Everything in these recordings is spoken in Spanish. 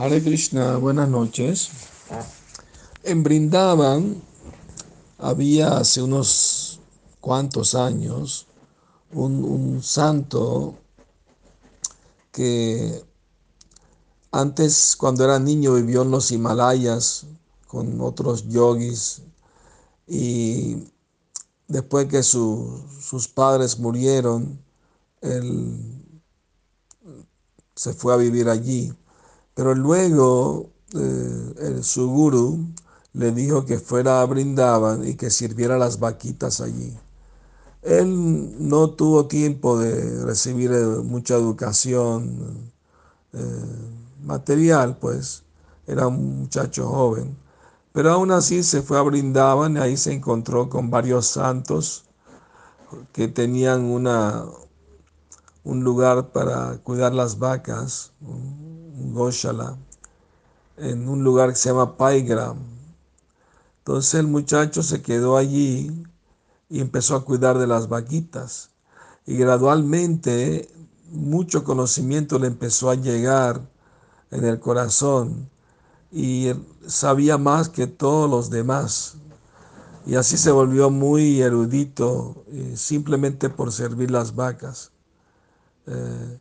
Hare Krishna, buenas noches. En Brindavan había hace unos cuantos años un, santo que antes cuando era niño vivió en los Himalayas con otros yogis y después que su- sus padres murieron, él se fue a vivir allí. Pero luego eh, su guru le dijo que fuera a Brindavan y que sirviera las vaquitas allí. Él no tuvo tiempo de recibir eh, mucha educación eh, material, pues era un muchacho joven. Pero aún así se fue a Brindavan y ahí se encontró con varios santos que tenían una, un lugar para cuidar las vacas, Goshala, en un lugar que se llama Paigram. Entonces el muchacho se quedó allí y empezó a cuidar de las vaquitas. Y gradualmente mucho conocimiento le empezó a llegar en el corazón y sabía más que todos los demás. Y así se volvió muy erudito eh, simplemente por servir las vacas. Eh,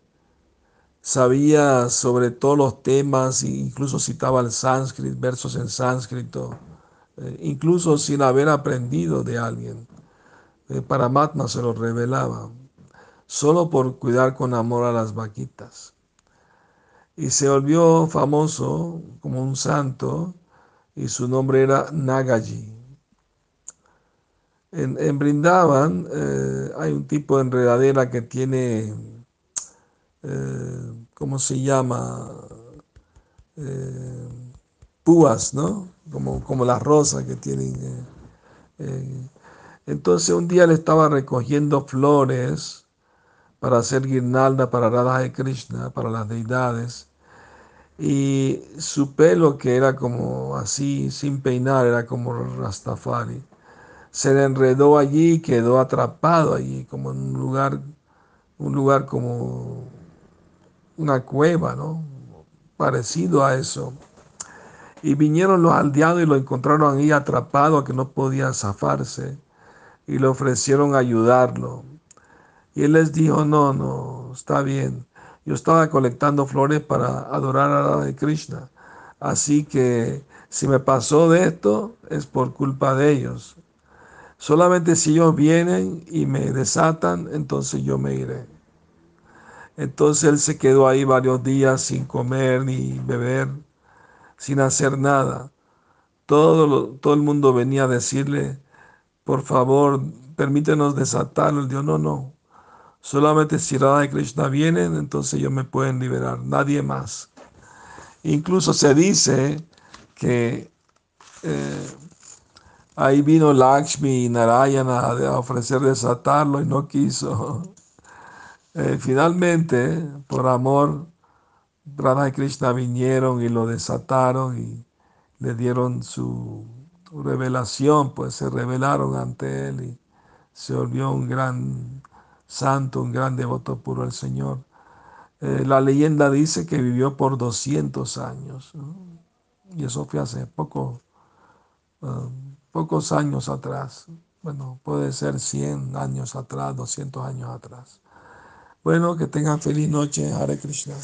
sabía sobre todos los temas, incluso citaba el sánscrito, versos en sánscrito, eh, incluso sin haber aprendido de alguien. Eh, Paramatma se lo revelaba, solo por cuidar con amor a las vaquitas. Y se volvió famoso como un santo y su nombre era Nagaji. En, en Brindavan eh, hay un tipo de enredadera que tiene, eh, ¿cómo se llama? Eh, púas, ¿no? Como, como las rosas que tienen. eh. Entonces un día le estaba recogiendo flores para hacer guirnalda para Radha de Krishna, para las deidades. Y su pelo, que era como así, sin peinar, era como Rastafari, se le enredó allí y quedó atrapado allí, como en un lugar, un lugar como una cueva, ¿no? Parecido a eso. Y vinieron los aldeanos y lo encontraron ahí atrapado, que no podía zafarse, y le ofrecieron ayudarlo. Y él les dijo, no, no, está bien. Yo estaba colectando flores para adorar a Radha Krishna. Así que si me pasó de esto, es por culpa de ellos. Solamente si ellos vienen y me desatan, entonces yo me iré. Entonces él se quedó ahí varios días sin comer ni beber, sin hacer nada. Todo, todo el mundo venía a decirle, por favor, permítenos desatarlo. Él dijo, no, no. Solamente si Radha y Krishna vienen, entonces ellos me pueden liberar, nadie más. Incluso se dice que eh, ahí vino Lakshmi y Narayana a ofrecer desatarlo y no quiso. Eh, finalmente, por amor, Radha y Krishna vinieron y lo desataron y le dieron su revelación, pues se revelaron ante él y se volvió un gran santo, un gran devoto puro al Señor. Eh, la leyenda dice que vivió por 200 años, y eso fue hace poco, ah, pocos años atrás. Bueno, puede ser 100 años atrás, 200 años atrás. Bueno, que tengan feliz noche, Hare Krishna.